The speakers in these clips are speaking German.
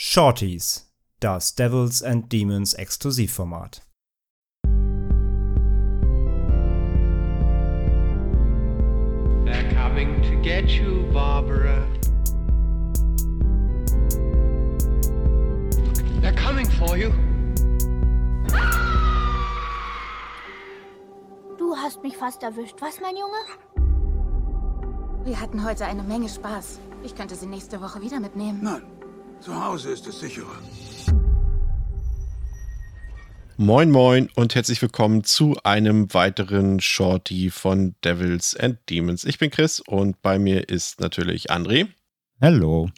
Shorties, das Devils and Demons Exklusivformat. They're coming to get you, Barbara. They're coming for you. Du hast mich fast erwischt, was, mein Junge? Wir hatten heute eine Menge Spaß. Ich könnte sie nächste Woche wieder mitnehmen. Nein, zu Hause ist es sicherer. Moin Moin und herzlich willkommen zu einem weiteren Shorty von Devils and Demons. Ich bin Chris und bei mir ist natürlich André. Hallo.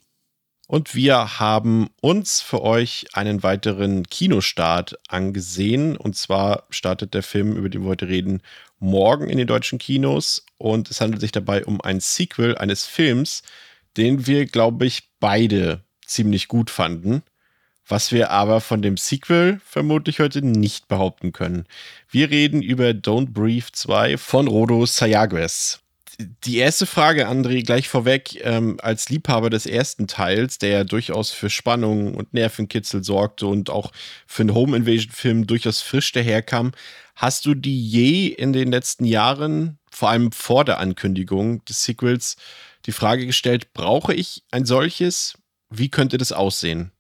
Und wir haben uns für euch einen weiteren Kinostart angesehen. Und zwar startet der Film, über den wir heute reden, morgen in den deutschen Kinos. Und es handelt sich dabei um ein Sequel eines Films, den wir, glaube ich, beide ziemlich gut fanden. Was wir aber von dem Sequel vermutlich heute nicht behaupten können. Wir reden über Don't Breathe 2 von Rodo Sayagues die erste Frage, André, gleich vorweg, ähm, als Liebhaber des ersten Teils, der ja durchaus für Spannung und Nervenkitzel sorgte und auch für einen Home Invasion-Film durchaus frisch daherkam, hast du die je in den letzten Jahren, vor allem vor der Ankündigung des Sequels, die Frage gestellt, brauche ich ein solches? Wie könnte das aussehen?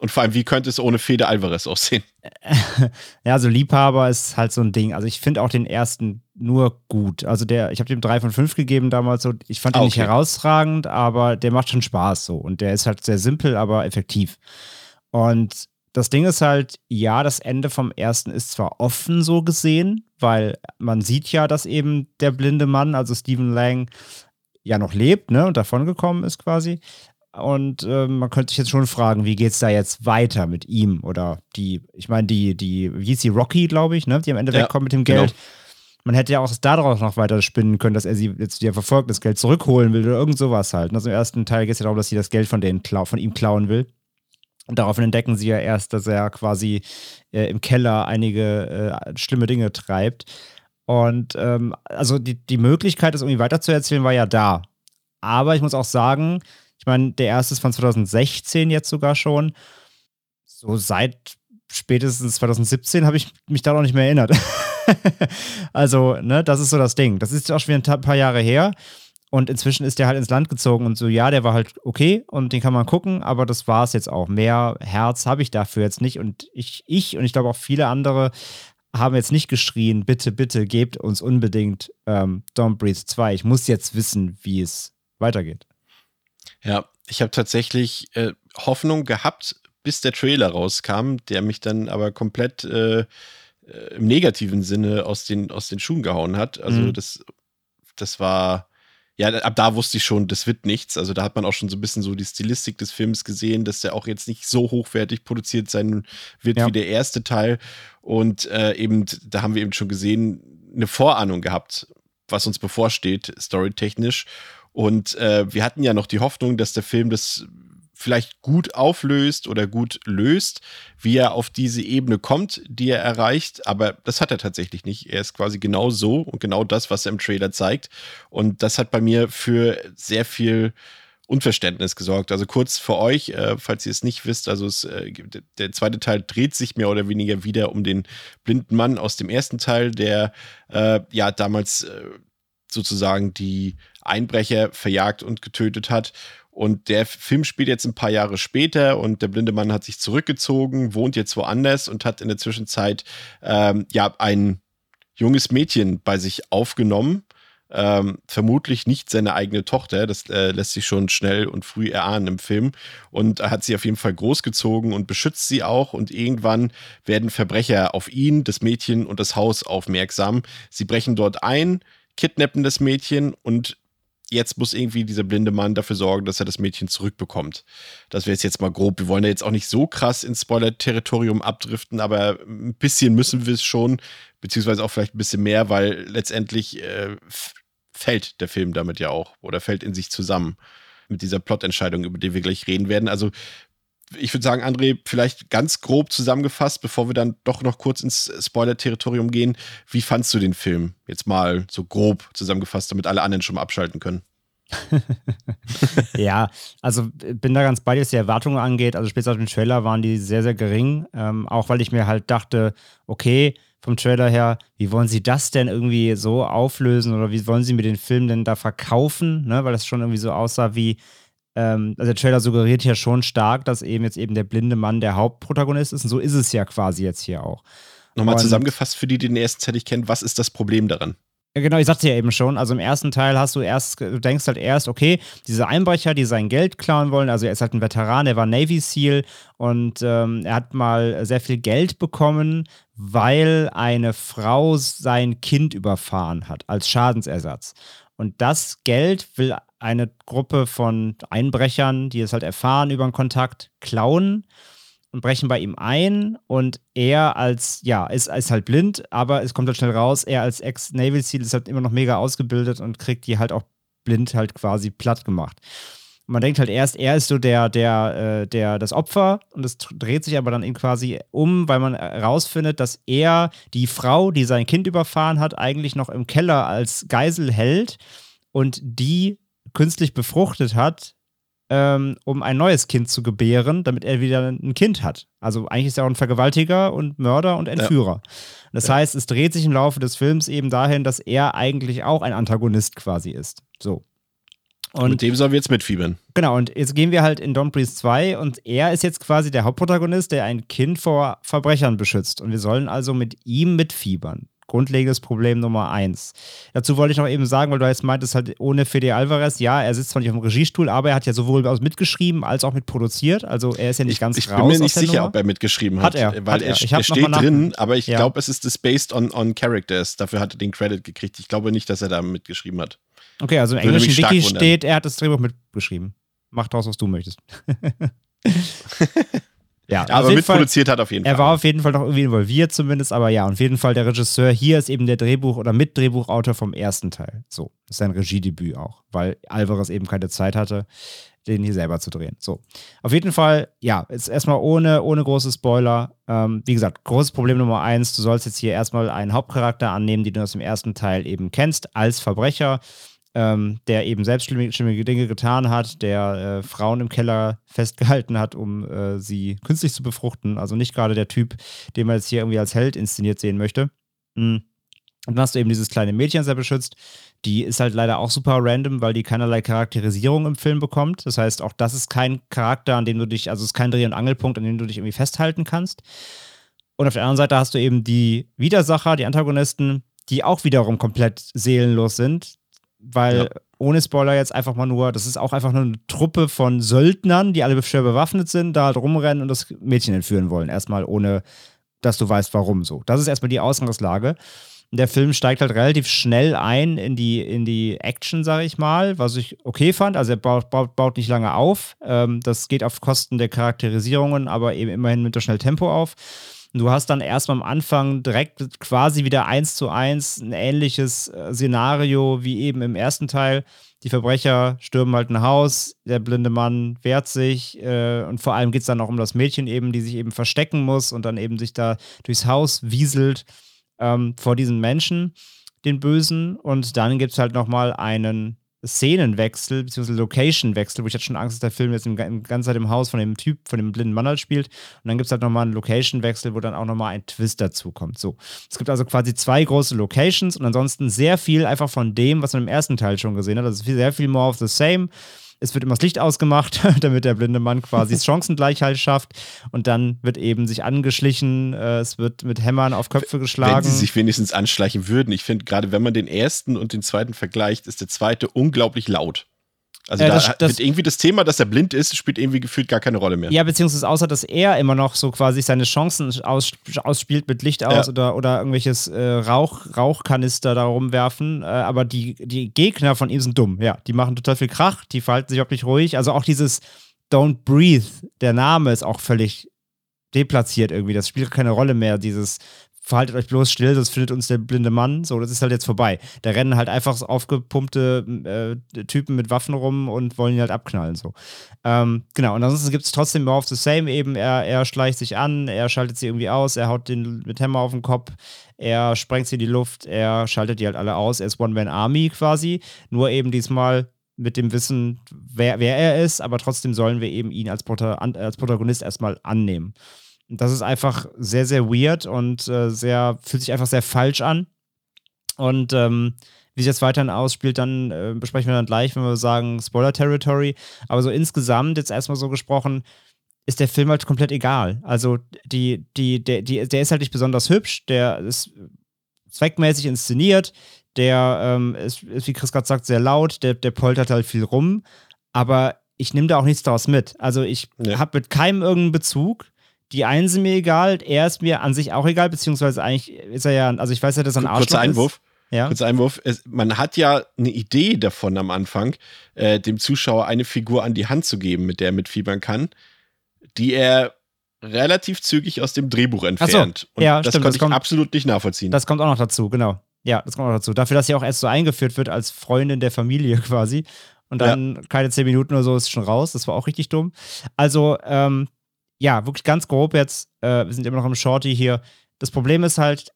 Und vor allem, wie könnte es ohne Fede Alvarez aussehen? ja, also Liebhaber ist halt so ein Ding. Also ich finde auch den ersten nur gut. Also der, ich habe dem drei von fünf gegeben damals so. Ich fand ihn okay. nicht herausragend, aber der macht schon Spaß so. Und der ist halt sehr simpel, aber effektiv. Und das Ding ist halt, ja, das Ende vom ersten ist zwar offen so gesehen, weil man sieht ja, dass eben der blinde Mann, also Stephen Lang, ja noch lebt, ne, und davongekommen ist quasi. Und äh, man könnte sich jetzt schon fragen, wie geht es da jetzt weiter mit ihm? Oder die, ich meine, die, die, wie hieß die Rocky, glaube ich, ne? Die am Ende ja, wegkommt mit dem Geld. Genau. Man hätte ja auch daraus noch weiter spinnen können, dass er sie jetzt wieder verfolgt, das Geld zurückholen will oder irgend sowas halt. Also im ersten Teil geht es ja darum, dass sie das Geld von, denen von ihm klauen will. Und daraufhin entdecken sie ja erst, dass er quasi äh, im Keller einige äh, schlimme Dinge treibt. Und ähm, also die, die Möglichkeit, das irgendwie weiterzuerzählen, war ja da. Aber ich muss auch sagen, ich meine, der erste ist von 2016 jetzt sogar schon. So seit spätestens 2017 habe ich mich da noch nicht mehr erinnert. also, ne, das ist so das Ding. Das ist auch schon wieder ein paar Jahre her. Und inzwischen ist der halt ins Land gezogen und so, ja, der war halt okay und den kann man gucken, aber das war es jetzt auch. Mehr Herz habe ich dafür jetzt nicht. Und ich, ich und ich glaube auch viele andere haben jetzt nicht geschrien, bitte, bitte, gebt uns unbedingt ähm, Don't Breathe 2. Ich muss jetzt wissen, wie es weitergeht. Ja, ich habe tatsächlich äh, Hoffnung gehabt, bis der Trailer rauskam, der mich dann aber komplett äh, äh, im negativen Sinne aus den, aus den Schuhen gehauen hat. Also mhm. das, das war, ja, ab da wusste ich schon, das wird nichts. Also da hat man auch schon so ein bisschen so die Stilistik des Films gesehen, dass der auch jetzt nicht so hochwertig produziert sein wird ja. wie der erste Teil. Und äh, eben, da haben wir eben schon gesehen, eine Vorahnung gehabt, was uns bevorsteht, storytechnisch. Und äh, wir hatten ja noch die Hoffnung, dass der Film das vielleicht gut auflöst oder gut löst, wie er auf diese Ebene kommt, die er erreicht. Aber das hat er tatsächlich nicht. Er ist quasi genau so und genau das, was er im Trailer zeigt. Und das hat bei mir für sehr viel Unverständnis gesorgt. Also kurz für euch, äh, falls ihr es nicht wisst, also es, äh, der zweite Teil dreht sich mehr oder weniger wieder um den blinden Mann aus dem ersten Teil, der äh, ja damals äh, sozusagen die Einbrecher verjagt und getötet hat. Und der Film spielt jetzt ein paar Jahre später und der blinde Mann hat sich zurückgezogen, wohnt jetzt woanders und hat in der Zwischenzeit ähm, ja ein junges Mädchen bei sich aufgenommen. Ähm, vermutlich nicht seine eigene Tochter, das äh, lässt sich schon schnell und früh erahnen im Film. Und hat sie auf jeden Fall großgezogen und beschützt sie auch. Und irgendwann werden Verbrecher auf ihn, das Mädchen und das Haus aufmerksam. Sie brechen dort ein, kidnappen das Mädchen und jetzt muss irgendwie dieser blinde Mann dafür sorgen, dass er das Mädchen zurückbekommt. Das wäre jetzt mal grob. Wir wollen ja jetzt auch nicht so krass ins Spoiler-Territorium abdriften, aber ein bisschen müssen wir es schon, beziehungsweise auch vielleicht ein bisschen mehr, weil letztendlich äh, fällt der Film damit ja auch oder fällt in sich zusammen mit dieser Plotentscheidung, über die wir gleich reden werden. Also ich würde sagen, André, vielleicht ganz grob zusammengefasst, bevor wir dann doch noch kurz ins Spoiler-Territorium gehen. Wie fandst du den Film? Jetzt mal so grob zusammengefasst, damit alle anderen schon mal abschalten können. ja, also bin da ganz bei dir, was die Erwartungen angeht. Also später auf dem Trailer waren die sehr, sehr gering. Ähm, auch weil ich mir halt dachte, okay, vom Trailer her, wie wollen sie das denn irgendwie so auflösen oder wie wollen sie mir den Film denn da verkaufen? Ne? Weil das schon irgendwie so aussah wie, ähm, also der Trailer suggeriert ja schon stark, dass eben jetzt eben der blinde Mann der Hauptprotagonist ist. Und so ist es ja quasi jetzt hier auch. Nochmal Und, zusammengefasst für die, die den ersten Teil nicht kennen, was ist das Problem daran? Genau, ich sagte ja eben schon. Also im ersten Teil hast du erst, du denkst halt erst, okay, diese Einbrecher, die sein Geld klauen wollen, also er ist halt ein Veteran, er war Navy SEAL und ähm, er hat mal sehr viel Geld bekommen, weil eine Frau sein Kind überfahren hat als Schadensersatz. Und das Geld will eine Gruppe von Einbrechern, die es halt erfahren über einen Kontakt, klauen und brechen bei ihm ein und er als, ja, ist, ist halt blind, aber es kommt halt schnell raus, er als Ex-Naval SEAL ist halt immer noch mega ausgebildet und kriegt die halt auch blind halt quasi platt gemacht. Und man denkt halt erst, er ist so der, der, äh, der, das Opfer und es dreht sich aber dann eben quasi um, weil man herausfindet, dass er die Frau, die sein Kind überfahren hat, eigentlich noch im Keller als Geisel hält und die künstlich befruchtet hat, ähm, um ein neues Kind zu gebären, damit er wieder ein Kind hat. Also eigentlich ist er auch ein Vergewaltiger und Mörder und Entführer. Ja. Das ja. heißt, es dreht sich im Laufe des Films eben dahin, dass er eigentlich auch ein Antagonist quasi ist. So. Und mit dem sollen wir jetzt mitfiebern. Genau, und jetzt gehen wir halt in Don't Breathe 2 und er ist jetzt quasi der Hauptprotagonist, der ein Kind vor Verbrechern beschützt. Und wir sollen also mit ihm mitfiebern grundlegendes Problem Nummer eins. Dazu wollte ich noch eben sagen, weil du jetzt meintest, halt ohne Fede Alvarez, ja, er sitzt zwar nicht auf dem Regiestuhl, aber er hat ja sowohl mitgeschrieben als auch mitproduziert. Also er ist ja nicht ich, ganz ich raus. Ich bin mir nicht sicher, Nummer. ob er mitgeschrieben hat. Hat er. Weil hat er, er, er steht drin, aber ich ja. glaube, es ist das based on, on characters. Dafür hat er den Credit gekriegt. Ich glaube nicht, dass er da mitgeschrieben hat. Okay, also im englischen Wiki steht, er hat das Drehbuch mitgeschrieben. Mach draus, was du möchtest. Ja, aber mitproduziert hat auf jeden er Fall. Er war auf jeden Fall noch irgendwie involviert zumindest, aber ja, auf jeden Fall der Regisseur hier ist eben der Drehbuch- oder Mitdrehbuchautor vom ersten Teil. So, ist sein Regiedebüt auch, weil Alvarez eben keine Zeit hatte, den hier selber zu drehen. So, auf jeden Fall, ja, ist erstmal ohne, ohne große Spoiler. Ähm, wie gesagt, großes Problem Nummer eins, du sollst jetzt hier erstmal einen Hauptcharakter annehmen, den du aus dem ersten Teil eben kennst, als Verbrecher ähm, der eben selbst schlimme, schlimme, Dinge getan hat, der äh, Frauen im Keller festgehalten hat, um äh, sie künstlich zu befruchten. Also nicht gerade der Typ, den man jetzt hier irgendwie als Held inszeniert sehen möchte. Mhm. Und dann hast du eben dieses kleine Mädchen, er beschützt. Die ist halt leider auch super random, weil die keinerlei Charakterisierung im Film bekommt. Das heißt, auch das ist kein Charakter, an dem du dich, also es ist kein Dreh- und Angelpunkt, an dem du dich irgendwie festhalten kannst. Und auf der anderen Seite hast du eben die Widersacher, die Antagonisten, die auch wiederum komplett seelenlos sind, weil ja. ohne Spoiler jetzt einfach mal nur, das ist auch einfach nur eine Truppe von Söldnern, die alle schwer bewaffnet sind, da halt rumrennen und das Mädchen entführen wollen. Erstmal ohne, dass du weißt, warum so. Das ist erstmal die Ausgangslage. Der Film steigt halt relativ schnell ein in die, in die Action, sage ich mal, was ich okay fand. Also er baut, baut, baut nicht lange auf. Ähm, das geht auf Kosten der Charakterisierungen, aber eben immerhin mit der schnell Tempo Du hast dann erstmal am Anfang direkt quasi wieder eins zu eins ein ähnliches äh, Szenario wie eben im ersten Teil. Die Verbrecher stürmen halt ein Haus, der blinde Mann wehrt sich äh, und vor allem geht es dann auch um das Mädchen eben, die sich eben verstecken muss und dann eben sich da durchs Haus wieselt ähm, vor diesen Menschen, den Bösen. Und dann gibt es halt nochmal einen Szenenwechsel, beziehungsweise Locationwechsel, wo ich hatte schon Angst, dass der Film jetzt im, im ganzen Zeit im Haus von dem Typ, von dem blinden Mann halt spielt. Und dann gibt es halt nochmal einen Locationwechsel, wo dann auch nochmal ein Twist dazu kommt. So. Es gibt also quasi zwei große Locations und ansonsten sehr viel einfach von dem, was man im ersten Teil schon gesehen hat. Also sehr viel more of the same es wird immer das Licht ausgemacht, damit der blinde Mann quasi Chancengleichheit schafft. Und dann wird eben sich angeschlichen, äh, es wird mit Hämmern auf Köpfe geschlagen. Wenn sie sich wenigstens anschleichen würden. Ich finde, gerade wenn man den ersten und den zweiten vergleicht, ist der zweite unglaublich laut. Also äh, da das, das, irgendwie das Thema, dass er blind ist, spielt irgendwie gefühlt gar keine Rolle mehr. Ja, beziehungsweise außer, dass er immer noch so quasi seine Chancen aus, ausspielt mit Licht aus ja. oder, oder irgendwelches äh, Rauch, Rauchkanister da rumwerfen. Äh, aber die, die Gegner von ihm sind dumm. Ja, die machen total viel Krach, die verhalten sich wirklich ruhig. Also auch dieses Don't Breathe, der Name ist auch völlig deplatziert irgendwie. Das spielt keine Rolle mehr, dieses verhaltet euch bloß still, sonst findet uns der blinde Mann. So, das ist halt jetzt vorbei. Da rennen halt einfach aufgepumpte äh, Typen mit Waffen rum und wollen ihn halt abknallen. So. Ähm, genau, und ansonsten gibt es trotzdem more of the same eben. Er, er schleicht sich an, er schaltet sie irgendwie aus, er haut den mit Hammer auf den Kopf, er sprengt sie in die Luft, er schaltet die halt alle aus. Er ist One-Man-Army quasi, nur eben diesmal mit dem Wissen, wer, wer er ist, aber trotzdem sollen wir eben ihn als, Prota als Protagonist erstmal annehmen. Das ist einfach sehr, sehr weird und äh, sehr, fühlt sich einfach sehr falsch an. Und ähm, wie sich jetzt weiterhin ausspielt, dann äh, besprechen wir dann gleich, wenn wir sagen Spoiler Territory. Aber so insgesamt, jetzt erstmal so gesprochen, ist der Film halt komplett egal. Also die, die, der, die, der ist halt nicht besonders hübsch, der ist zweckmäßig inszeniert, der ähm, ist, ist, wie Chris gerade sagt, sehr laut, der, der poltert halt viel rum, aber ich nehme da auch nichts daraus mit. Also ich ja. habe mit keinem irgendeinen Bezug. Die einen sind mir egal, er ist mir an sich auch egal, beziehungsweise eigentlich ist er ja, also ich weiß ja, dass er ein Arschloch Kurzer Einwurf. Ist. Ja. Kurzer Einwurf. Es, man hat ja eine Idee davon am Anfang, äh, dem Zuschauer eine Figur an die Hand zu geben, mit der er mitfiebern kann, die er relativ zügig aus dem Drehbuch entfernt. So. Und ja, das stimmt, konnte das kommt, ich absolut nicht nachvollziehen. Das kommt auch noch dazu, genau. Ja, das kommt auch noch dazu. Dafür, dass sie auch erst so eingeführt wird als Freundin der Familie quasi. Und dann ja. keine zehn Minuten oder so ist schon raus. Das war auch richtig dumm. Also, ähm, ja, wirklich ganz grob jetzt. Äh, wir sind immer noch im Shorty hier. Das Problem ist halt,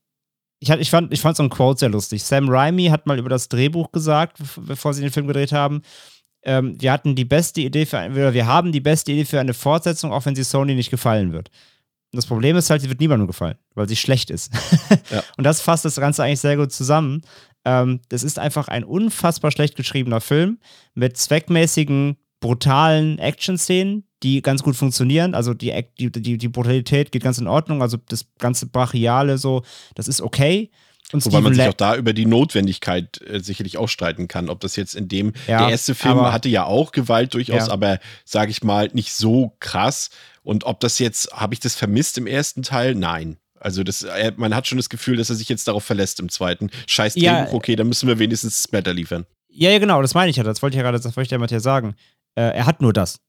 ich, ich, fand, ich fand so ein Quote sehr lustig. Sam Raimi hat mal über das Drehbuch gesagt, bevor sie den Film gedreht haben. Ähm, wir hatten die beste Idee für ein, wir haben die beste Idee für eine Fortsetzung, auch wenn sie Sony nicht gefallen wird. Und das Problem ist halt, sie wird niemandem gefallen, weil sie schlecht ist. ja. Und das fasst das Ganze eigentlich sehr gut zusammen. Ähm, das ist einfach ein unfassbar schlecht geschriebener Film mit zweckmäßigen, brutalen Action-Szenen, die ganz gut funktionieren. Also die, die, die, die Brutalität geht ganz in Ordnung. Also das ganze Brachiale so, das ist okay. Und Wobei Steven man sich auch da über die Notwendigkeit äh, sicherlich auch streiten kann, ob das jetzt in dem, ja, der erste Film hatte ja auch Gewalt durchaus, ja. aber sage ich mal, nicht so krass. Und ob das jetzt, habe ich das vermisst im ersten Teil? Nein. Also das, man hat schon das Gefühl, dass er sich jetzt darauf verlässt im zweiten. Scheiß Drehbuch, ja, okay, dann müssen wir wenigstens Splatter liefern. Ja, ja, genau, das meine ich ja. Das wollte ich ja gerade, das wollte ich ja Matthias sagen. Äh, er hat nur das.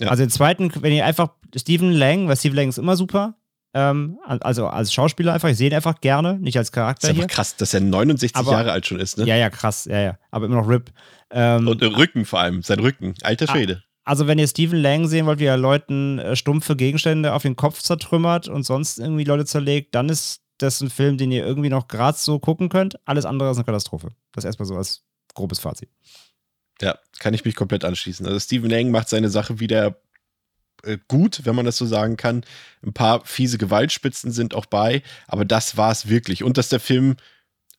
Ja. Also im zweiten, wenn ihr einfach Stephen Lang, weil Stephen Lang ist immer super, ähm, also als Schauspieler einfach, ich sehe ihn einfach gerne, nicht als Charakter. Das ist aber krass, dass er 69 aber, Jahre alt schon ist, ne? Ja, ja, krass, ja, ja. Aber immer noch RIP. Ähm, Und Rücken vor allem, sein Rücken. Alter Schwede. Also, wenn ihr Stephen Lang sehen wollt, wie er Leuten äh, stumpfe Gegenstände auf den Kopf zertrümmert und sonst irgendwie Leute zerlegt, dann ist das ein Film, den ihr irgendwie noch gerade so gucken könnt. Alles andere ist eine Katastrophe. Das erstmal so als grobes Fazit. Ja, kann ich mich komplett anschließen. Also, Stephen Lang macht seine Sache wieder äh, gut, wenn man das so sagen kann. Ein paar fiese Gewaltspitzen sind auch bei, aber das war es wirklich. Und dass der Film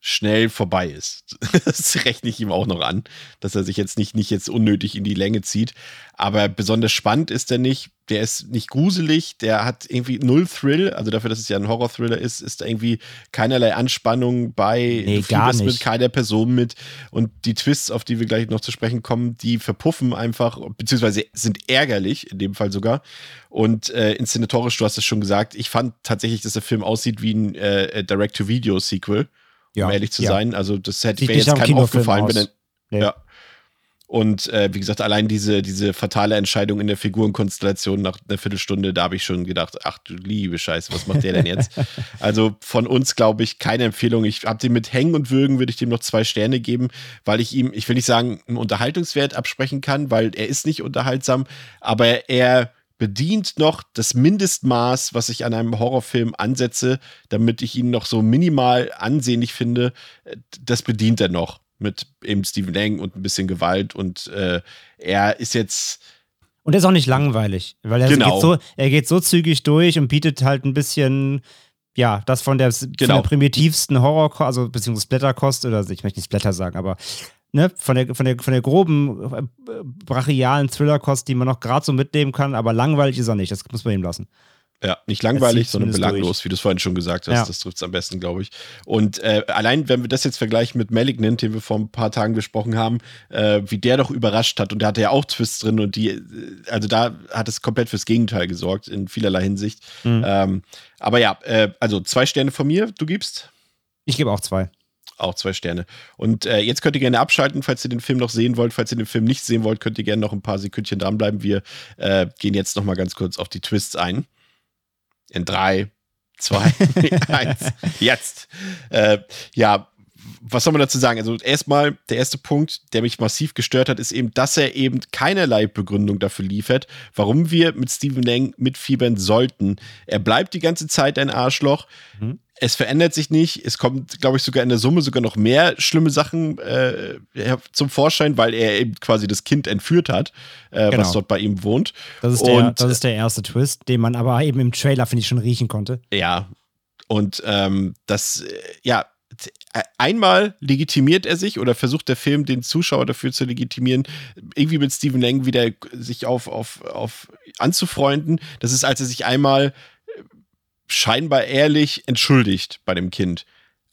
schnell vorbei ist. Das rechne ich ihm auch noch an, dass er sich jetzt nicht, nicht jetzt unnötig in die Länge zieht. Aber besonders spannend ist er nicht. Der ist nicht gruselig, der hat irgendwie null Thrill. Also dafür, dass es ja ein Horror-Thriller ist, ist da irgendwie keinerlei Anspannung bei. Nee, gar nicht. mit keiner Person mit. Und die Twists, auf die wir gleich noch zu sprechen kommen, die verpuffen einfach, beziehungsweise sind ärgerlich, in dem Fall sogar. Und äh, inszenatorisch, du hast es schon gesagt, ich fand tatsächlich, dass der Film aussieht wie ein äh, Direct-to-Video-Sequel ja, um ehrlich zu ja. sein. Also das hätte mir jetzt keinem aufgefallen, wenn er, nee. ja. Und äh, wie gesagt, allein diese, diese fatale Entscheidung in der Figurenkonstellation nach einer Viertelstunde, da habe ich schon gedacht, ach du liebe Scheiße, was macht der denn jetzt? also von uns, glaube ich, keine Empfehlung. Ich habe den mit Hängen und Würgen, würde ich dem noch zwei Sterne geben, weil ich ihm, ich will nicht sagen, einen Unterhaltungswert absprechen kann, weil er ist nicht unterhaltsam, aber er bedient noch das Mindestmaß, was ich an einem Horrorfilm ansetze, damit ich ihn noch so minimal ansehnlich finde. Das bedient er noch mit eben Stephen Lang und ein bisschen Gewalt und äh, er ist jetzt und er ist auch nicht langweilig, weil er, genau. geht so, er geht so zügig durch und bietet halt ein bisschen ja, das von der, genau. von der genau. primitivsten Horror, also beziehungsweise Splatterkost, oder ich möchte nicht Splatter sagen, aber ne, von der, von der, von der groben, äh, brachialen Thrillerkost, die man noch gerade so mitnehmen kann, aber langweilig ist er nicht. Das muss man ihm lassen. Ja, nicht langweilig, sondern belanglos, durch. wie du es vorhin schon gesagt hast. Ja. Das trifft es am besten, glaube ich. Und äh, allein, wenn wir das jetzt vergleichen mit Malignant, den wir vor ein paar Tagen besprochen haben, äh, wie der doch überrascht hat und der hatte ja auch Twists drin und die, äh, also da hat es komplett fürs Gegenteil gesorgt, in vielerlei Hinsicht. Mhm. Ähm, aber ja, äh, also zwei Sterne von mir, du gibst? Ich gebe auch zwei. Auch zwei Sterne. Und äh, jetzt könnt ihr gerne abschalten, falls ihr den Film noch sehen wollt. Falls ihr den Film nicht sehen wollt, könnt ihr gerne noch ein paar Sekündchen dranbleiben. Wir äh, gehen jetzt noch mal ganz kurz auf die Twists ein. In drei, zwei, eins, jetzt. Äh, ja, was soll man dazu sagen? Also erstmal, der erste Punkt, der mich massiv gestört hat, ist eben, dass er eben keinerlei Begründung dafür liefert, warum wir mit Stephen Lang mitfiebern sollten. Er bleibt die ganze Zeit ein Arschloch. Mhm. Es verändert sich nicht. Es kommt, glaube ich, sogar in der Summe sogar noch mehr schlimme Sachen äh, zum Vorschein, weil er eben quasi das Kind entführt hat, äh, genau. was dort bei ihm wohnt. Das ist, der, das ist der erste Twist, den man aber eben im Trailer, finde ich, schon riechen konnte. Ja. Und ähm, das, äh, ja, einmal legitimiert er sich oder versucht der Film den Zuschauer dafür zu legitimieren, irgendwie mit Stephen Lang wieder sich auf, auf, auf anzufreunden. Das ist, als er sich einmal scheinbar ehrlich entschuldigt bei dem Kind.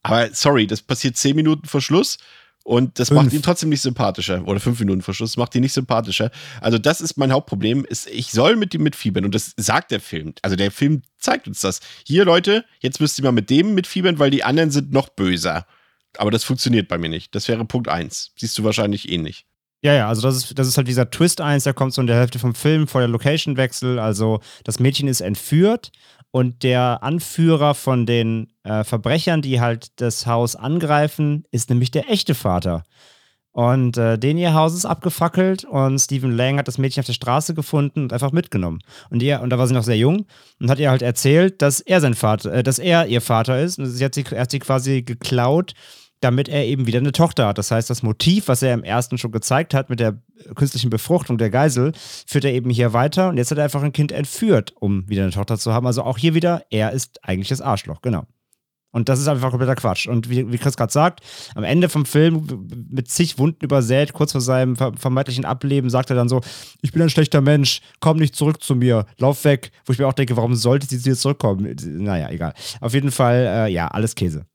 Aber sorry, das passiert zehn Minuten vor Schluss und das fünf. macht ihn trotzdem nicht sympathischer. Oder fünf Minuten Verschluss macht ihn nicht sympathischer. Also, das ist mein Hauptproblem. Ist, ich soll mit ihm mitfiebern. Und das sagt der Film. Also, der Film zeigt uns das. Hier, Leute, jetzt müsst ihr mal mit dem mitfiebern, weil die anderen sind noch böser. Aber das funktioniert bei mir nicht. Das wäre Punkt eins. Siehst du wahrscheinlich ähnlich. Ja, ja, also das ist, das ist halt dieser Twist 1, der kommt so in der Hälfte vom Film vor der Location-Wechsel. Also das Mädchen ist entführt und der Anführer von den äh, Verbrechern, die halt das Haus angreifen, ist nämlich der echte Vater. Und äh, den ihr Haus ist abgefackelt und Stephen Lang hat das Mädchen auf der Straße gefunden und einfach mitgenommen. Und ihr, und da war sie noch sehr jung und hat ihr halt erzählt, dass er sein Vater, äh, dass er ihr Vater ist. Und sie hat sie, er hat sie quasi geklaut damit er eben wieder eine Tochter hat. Das heißt, das Motiv, was er im ersten schon gezeigt hat mit der künstlichen Befruchtung der Geisel, führt er eben hier weiter und jetzt hat er einfach ein Kind entführt, um wieder eine Tochter zu haben. Also auch hier wieder, er ist eigentlich das Arschloch, genau. Und das ist einfach kompletter Quatsch. Und wie, wie Chris gerade sagt, am Ende vom Film mit zig Wunden übersät, kurz vor seinem vermeintlichen Ableben, sagt er dann so: Ich bin ein schlechter Mensch, komm nicht zurück zu mir, lauf weg. Wo ich mir auch denke, warum sollte sie jetzt zurückkommen? Naja, egal. Auf jeden Fall, äh, ja, alles Käse.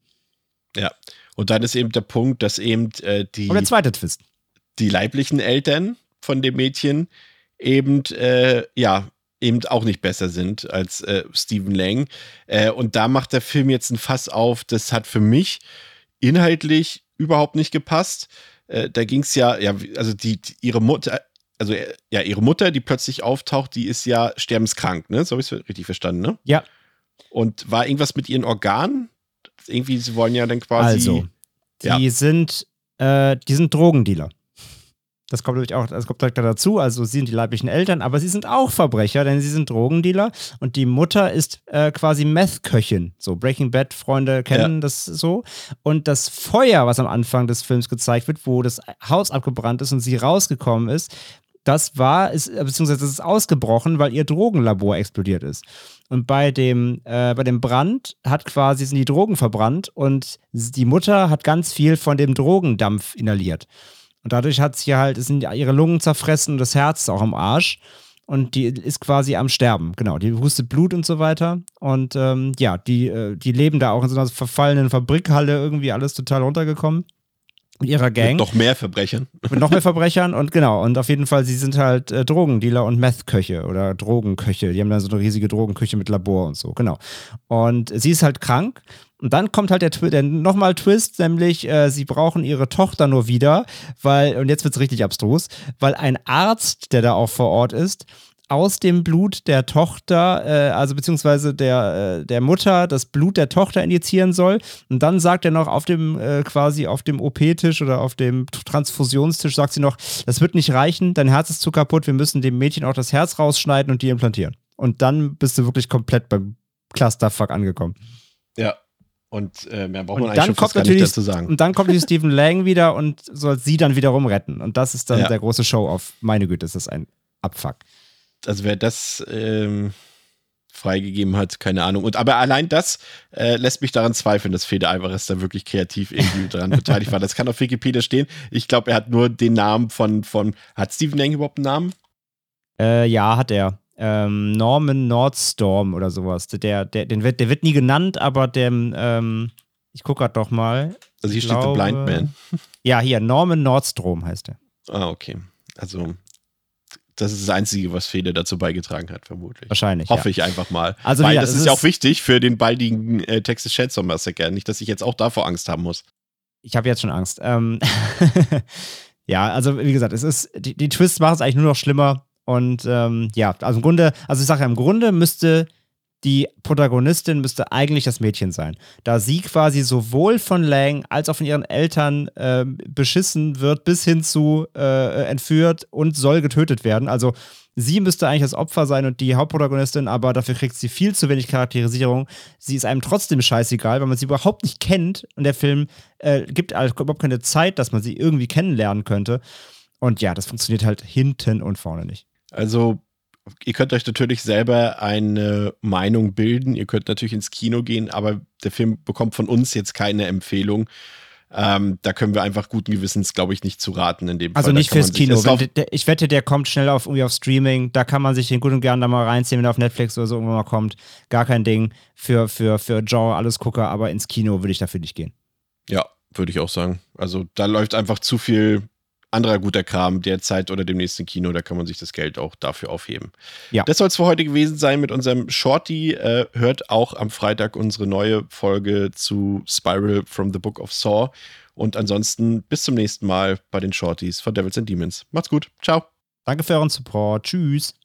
Ja. Und dann ist eben der Punkt, dass eben äh, die. Und der zweite Twist. Die leiblichen Eltern von dem Mädchen eben, äh, ja, eben auch nicht besser sind als äh, Stephen Lang. Äh, und da macht der Film jetzt ein Fass auf, das hat für mich inhaltlich überhaupt nicht gepasst. Äh, da ging es ja, ja, also die, die, ihre Mutter, also äh, ja, ihre Mutter, die plötzlich auftaucht, die ist ja sterbenskrank, ne? So habe ich es richtig verstanden, ne? Ja. Und war irgendwas mit ihren Organen? Irgendwie, sie wollen ja dann quasi. Also, die ja. sind, äh, die sind Drogendealer. Das kommt natürlich auch, das kommt direkt dazu. Also sie sind die leiblichen Eltern, aber sie sind auch Verbrecher, denn sie sind Drogendealer und die Mutter ist äh, quasi Meth-Köchin. So Breaking Bad Freunde kennen ja. das so. Und das Feuer, was am Anfang des Films gezeigt wird, wo das Haus abgebrannt ist und sie rausgekommen ist, das war, ist, beziehungsweise das ist ausgebrochen, weil ihr Drogenlabor explodiert ist. Und bei dem, äh, bei dem Brand hat quasi sind die Drogen verbrannt und die Mutter hat ganz viel von dem Drogendampf inhaliert. Und dadurch hat sie halt, sind ihre Lungen zerfressen und das Herz auch am Arsch. Und die ist quasi am Sterben, genau. Die hustet Blut und so weiter. Und ähm, ja, die, äh, die leben da auch in so einer verfallenen Fabrikhalle, irgendwie alles total runtergekommen mit ihrer Gang. Mit noch mehr Verbrechern. Mit noch mehr Verbrechern und genau. Und auf jeden Fall, sie sind halt äh, Drogendealer und Meth-Köche oder Drogenköche. Die haben dann so eine riesige Drogenküche mit Labor und so, genau. Und sie ist halt krank. Und dann kommt halt der, der nochmal Twist, nämlich äh, sie brauchen ihre Tochter nur wieder, weil, und jetzt wird es richtig abstrus, weil ein Arzt, der da auch vor Ort ist, aus dem Blut der Tochter, äh, also beziehungsweise der, äh, der Mutter, das Blut der Tochter injizieren soll. Und dann sagt er noch auf dem, äh, quasi auf dem OP-Tisch oder auf dem Transfusionstisch, sagt sie noch, das wird nicht reichen, dein Herz ist zu kaputt, wir müssen dem Mädchen auch das Herz rausschneiden und die implantieren. Und dann bist du wirklich komplett beim Clusterfuck angekommen. Ja, und äh, mehr braucht man und eigentlich schon gar nicht dazu sagen. Und dann kommt die Stephen Lang wieder und soll sie dann wiederum retten. Und das ist dann ja. der große Show-off. Meine Güte, ist das ein Abfuck also wer das ähm, freigegeben hat, keine Ahnung. Und aber allein das äh, lässt mich daran zweifeln, dass Fede Alvarez da wirklich kreativ irgendwie daran beteiligt war. Das kann auf Wikipedia stehen. Ich glaube, er hat nur den Namen von, von hat Stephen Lang überhaupt einen Namen? Äh, ja, hat er. Ähm, Norman Nordstorm oder sowas. Der, der, den wird, der wird nie genannt, aber dem, ähm, ich gucke gerade doch mal. Also hier glaube, steht The Blind Man. Ja, hier, Norman Nordstrom heißt er. Ah, okay. Also das ist das Einzige, was Fede dazu beigetragen hat, vermutlich. Wahrscheinlich. Hoffe ja. ich einfach mal. Also, Weil ja, das ist ja auch wichtig für den baldigen äh, Texas Chainsaw Massacre. Nicht, dass ich jetzt auch davor Angst haben muss. Ich habe jetzt schon Angst. Ähm ja, also wie gesagt, es ist, die, die Twists machen es eigentlich nur noch schlimmer. Und ähm, ja, also im Grunde, also ich sage ja, im Grunde müsste die Protagonistin müsste eigentlich das Mädchen sein. Da sie quasi sowohl von Lang als auch von ihren Eltern äh, beschissen wird, bis hin zu äh, entführt und soll getötet werden. Also sie müsste eigentlich das Opfer sein und die Hauptprotagonistin, aber dafür kriegt sie viel zu wenig Charakterisierung. Sie ist einem trotzdem scheißegal, weil man sie überhaupt nicht kennt und der Film äh, gibt also überhaupt keine Zeit, dass man sie irgendwie kennenlernen könnte. Und ja, das funktioniert halt hinten und vorne nicht. Also ihr könnt euch natürlich selber eine Meinung bilden. Ihr könnt natürlich ins Kino gehen, aber der Film bekommt von uns jetzt keine Empfehlung. Ähm, da können wir einfach guten Gewissens, glaube ich, nicht zu raten in dem also Fall. Also nicht fürs Kino. Der, ich wette, der kommt schnell auf, irgendwie auf Streaming. Da kann man sich den gut und gern da mal reinziehen, wenn er auf Netflix oder so irgendwann mal kommt. Gar kein Ding für, für, für Genre, alles Gucker, aber ins Kino würde ich dafür nicht gehen. Ja, würde ich auch sagen. Also da läuft einfach zu viel anderer guter Kram derzeit oder demnächst im Kino. Da kann man sich das Geld auch dafür aufheben. Ja. Das soll es für heute gewesen sein mit unserem Shorty. Äh, hört auch am Freitag unsere neue Folge zu Spiral from the Book of Saw. Und ansonsten bis zum nächsten Mal bei den Shorties von Devils and Demons. Macht's gut. Ciao. Danke für euren Support. Tschüss.